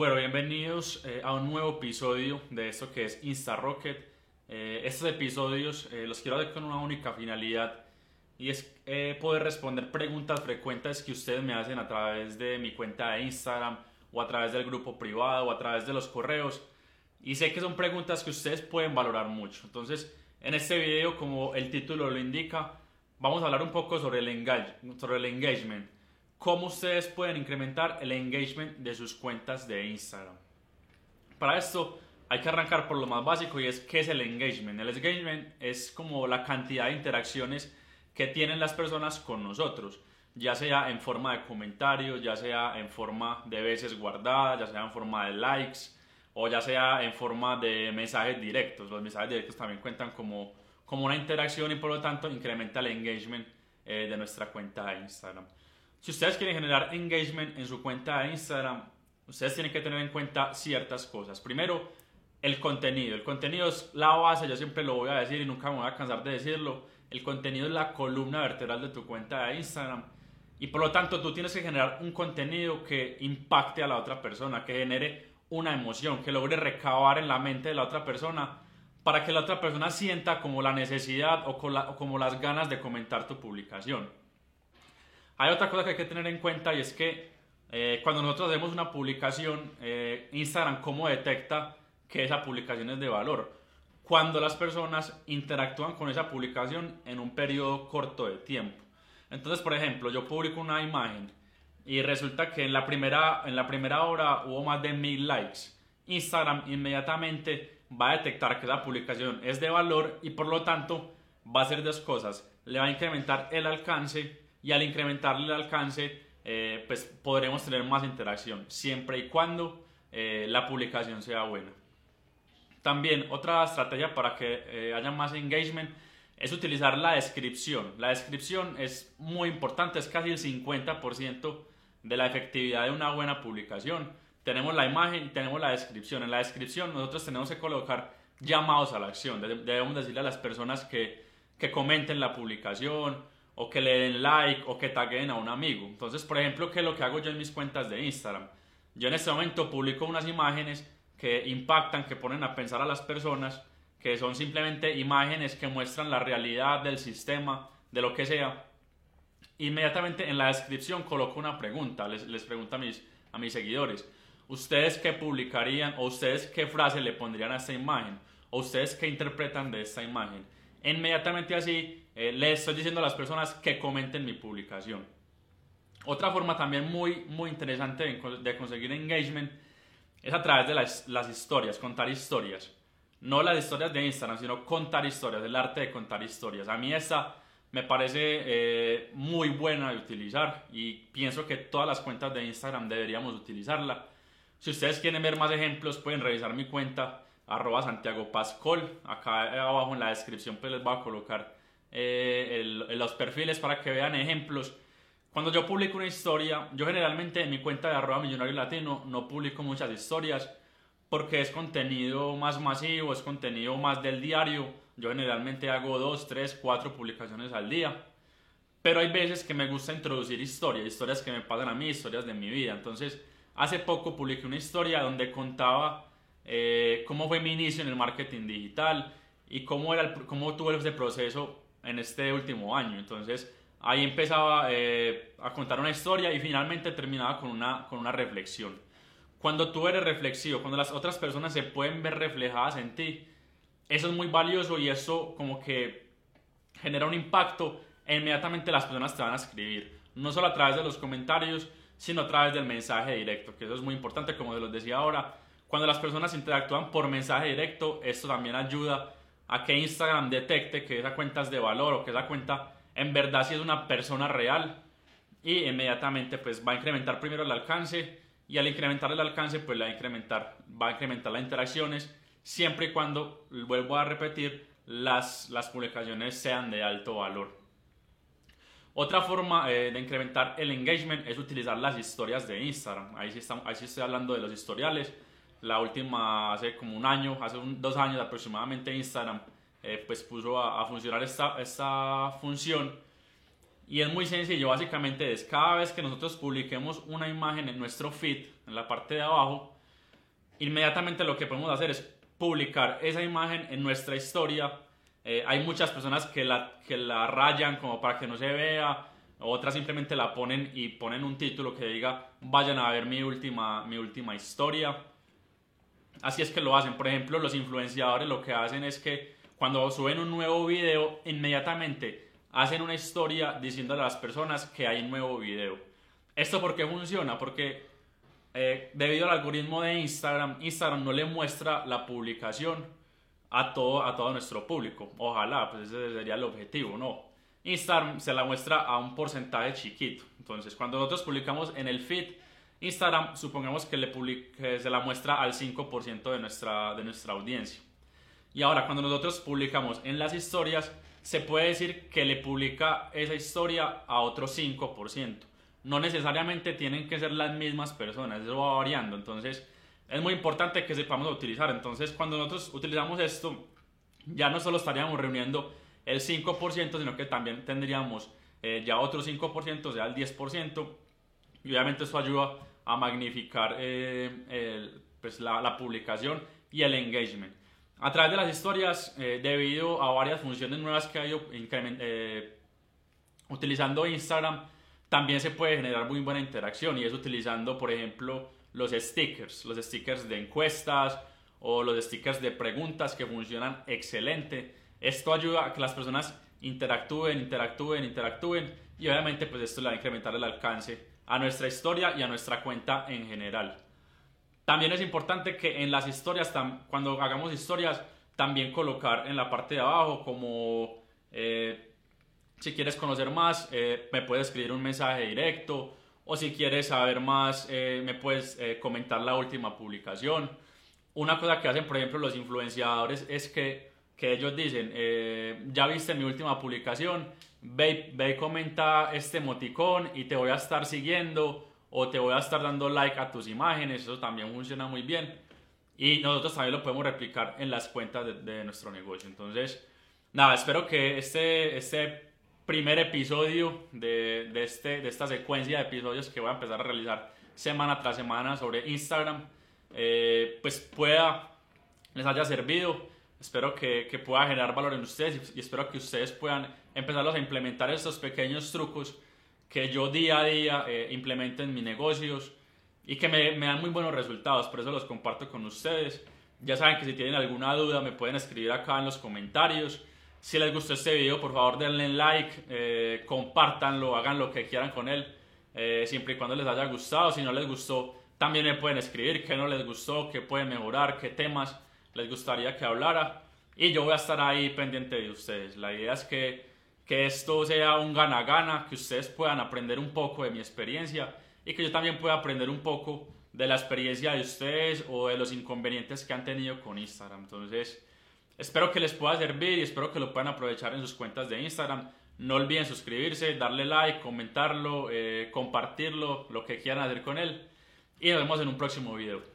Bueno, bienvenidos eh, a un nuevo episodio de esto que es InstaRocket. Eh, estos episodios eh, los quiero hacer con una única finalidad y es eh, poder responder preguntas frecuentes que ustedes me hacen a través de mi cuenta de Instagram o a través del grupo privado o a través de los correos. Y sé que son preguntas que ustedes pueden valorar mucho. Entonces, en este video, como el título lo indica, vamos a hablar un poco sobre el, engage, sobre el engagement. Cómo ustedes pueden incrementar el engagement de sus cuentas de Instagram. Para esto hay que arrancar por lo más básico y es qué es el engagement. El engagement es como la cantidad de interacciones que tienen las personas con nosotros, ya sea en forma de comentarios, ya sea en forma de veces guardadas, ya sea en forma de likes o ya sea en forma de mensajes directos. Los mensajes directos también cuentan como, como una interacción y por lo tanto incrementa el engagement eh, de nuestra cuenta de Instagram. Si ustedes quieren generar engagement en su cuenta de Instagram, ustedes tienen que tener en cuenta ciertas cosas. Primero, el contenido. El contenido es la base, yo siempre lo voy a decir y nunca me voy a cansar de decirlo. El contenido es la columna vertebral de tu cuenta de Instagram. Y por lo tanto, tú tienes que generar un contenido que impacte a la otra persona, que genere una emoción, que logre recabar en la mente de la otra persona para que la otra persona sienta como la necesidad o, como las ganas de comentar tu publicación. Hay otra cosa que hay que tener en cuenta y es que eh, cuando nosotros hacemos una publicación, eh, Instagram cómo detecta que esa publicación es de valor. Cuando las personas interactúan con esa publicación en un periodo corto de tiempo. Entonces, por ejemplo, yo publico una imagen y resulta que en la primera, en la primera hora hubo más de mil likes. Instagram inmediatamente va a detectar que la publicación es de valor y por lo tanto va a hacer dos cosas. Le va a incrementar el alcance y al incrementarle el alcance, eh, pues podremos tener más interacción, siempre y cuando eh, la publicación sea buena. También otra estrategia para que eh, haya más engagement es utilizar la descripción. La descripción es muy importante, es casi el 50% de la efectividad de una buena publicación. Tenemos la imagen tenemos la descripción. En la descripción nosotros tenemos que colocar llamados a la acción. Debemos decirle a las personas que, que comenten la publicación o que le den like o que taguen a un amigo. Entonces, por ejemplo, ¿qué es lo que hago yo en mis cuentas de Instagram? Yo en este momento publico unas imágenes que impactan, que ponen a pensar a las personas, que son simplemente imágenes que muestran la realidad del sistema, de lo que sea. Inmediatamente en la descripción coloco una pregunta, les, les pregunto a mis, a mis seguidores, ¿ustedes qué publicarían o ustedes qué frase le pondrían a esta imagen? ¿O ustedes qué interpretan de esta imagen? Inmediatamente así eh, les estoy diciendo a las personas que comenten mi publicación. Otra forma también muy, muy interesante de conseguir engagement es a través de las, las, historias, contar historias. No las historias de Instagram, sino contar historias, el arte de contar historias. A mí esta me parece eh, muy buena de utilizar y pienso que todas las cuentas de Instagram deberíamos utilizarla. Si ustedes quieren ver más ejemplos, pueden revisar mi cuenta arroba Santiago Pascol. Acá abajo en la descripción pues les voy a colocar eh, el, los perfiles para que vean ejemplos. Cuando yo publico una historia, yo generalmente en mi cuenta de arroba millonario latino no publico muchas historias porque es contenido más masivo, es contenido más del diario. Yo generalmente hago dos, tres, cuatro publicaciones al día. Pero hay veces que me gusta introducir historias, historias que me pasan a mí, historias de mi vida. Entonces, hace poco publiqué una historia donde contaba eh, cómo fue mi inicio en el marketing digital y cómo, era el, cómo tuve ese proceso en este último año. Entonces, ahí empezaba eh, a contar una historia y finalmente terminaba con una, con una reflexión. Cuando tú eres reflexivo, cuando las otras personas se pueden ver reflejadas en ti, eso es muy valioso y eso como que genera un impacto e inmediatamente las personas te van a escribir. No solo a través de los comentarios, sino a través del mensaje directo, que eso es muy importante, como los decía ahora. Cuando las personas interactúan por mensaje directo, esto también ayuda a que Instagram detecte que esa cuenta es de valor o que esa cuenta en verdad sí es una persona real y inmediatamente pues va a incrementar primero el alcance y al incrementar el alcance pues va a incrementar, va a incrementar las interacciones siempre y cuando, vuelvo a repetir, las, las publicaciones sean de alto valor. Otra forma eh, de incrementar el engagement es utilizar las historias de Instagram. Ahí sí, estamos, ahí sí estoy hablando de los historiales. La última, hace como un año, hace un, dos años aproximadamente, Instagram eh, pues puso a, a, funcionar esta, esta función. Y es muy sencillo, básicamente es cada vez que nosotros publiquemos una imagen en nuestro feed, en la parte de abajo, inmediatamente lo que podemos hacer es publicar esa imagen en nuestra historia. Eh, hay muchas personas que la, que la rayan como para que no se vea, otras simplemente la ponen y ponen un título que diga vayan a ver mi última, mi última historia. Así es que lo hacen. Por ejemplo, los influenciadores lo que hacen es que cuando suben un nuevo video, inmediatamente hacen una historia diciéndole a las personas que hay un nuevo video. ¿Esto por qué funciona? Porque eh, debido al algoritmo de Instagram, Instagram no le muestra la publicación a todo, a todo nuestro público. Ojalá, pues ese sería el objetivo, ¿no? Instagram se la muestra a un porcentaje chiquito. Entonces, cuando nosotros publicamos en el feed, Instagram, supongamos que, le se la muestra al 5% de nuestra, de nuestra audiencia. Y ahora, cuando nosotros publicamos en las historias, se puede decir que le publica esa historia a otro 5%. No necesariamente tienen que ser las mismas personas, eso va variando. Entonces, es muy importante que sepamos utilizar. Entonces, cuando nosotros utilizamos esto, ya no solo estaríamos reuniendo el 5%, sino que también tendríamos eh, ya otro 5%, o sea, el 10%. Y obviamente eso ayuda a magnificar eh, pues la, publicación y el engagement. A través de las historias, eh, debido a varias funciones nuevas que ha ido utilizando Instagram, también se puede generar muy buena interacción y es utilizando, por ejemplo, los stickers, los stickers de encuestas o los stickers de preguntas que funcionan excelente esto ayuda a que las personas interactúen, interactúen, interactúen y obviamente pues esto le va a incrementar el alcance a nuestra historia y a nuestra cuenta en general. También es importante que en las historias, cuando hagamos historias, también colocar en la parte de abajo como eh, si quieres conocer más, eh, me puedes escribir un mensaje directo o si quieres saber más, eh, me puedes comentar la última publicación. Una cosa que hacen, por ejemplo, los influenciadores es que que ellos dicen, eh, ya viste mi última publicación, ve, ve y comenta este emoticón y te voy a estar siguiendo o te voy a estar dando like a tus imágenes, eso también funciona muy bien. Y nosotros también lo podemos replicar en las cuentas de, nuestro negocio. Entonces, nada, espero que este, este primer episodio de, de, este, de esta secuencia de episodios que voy a empezar a realizar semana tras semana sobre Instagram, eh, pues pueda, les haya servido Espero que, que, pueda generar valor en ustedes y, espero que ustedes puedan empezarlos a implementar estos pequeños trucos que yo día a día eh, implemento en mis negocios y que me, me, dan muy buenos resultados. Por eso los comparto con ustedes. Ya saben que si tienen alguna duda me pueden escribir acá en los comentarios. Si les gustó este video, por favor denle like, eh, compártanlo, hagan lo que quieran con él, eh, siempre y cuando les haya gustado. Si no les gustó, también me pueden escribir qué no les gustó, qué pueden mejorar, qué temas les gustaría que hablara y yo voy a estar ahí pendiente de ustedes. La idea es que, que esto sea un gana-gana, que ustedes puedan aprender un poco de mi experiencia y que yo también pueda aprender un poco de la experiencia de ustedes o de los inconvenientes que han tenido con Instagram. Entonces, espero que les pueda servir y espero que lo puedan aprovechar en sus cuentas de Instagram. No olviden suscribirse, darle like, comentarlo, eh, compartirlo, lo que quieran hacer con él. Y nos vemos en un próximo video.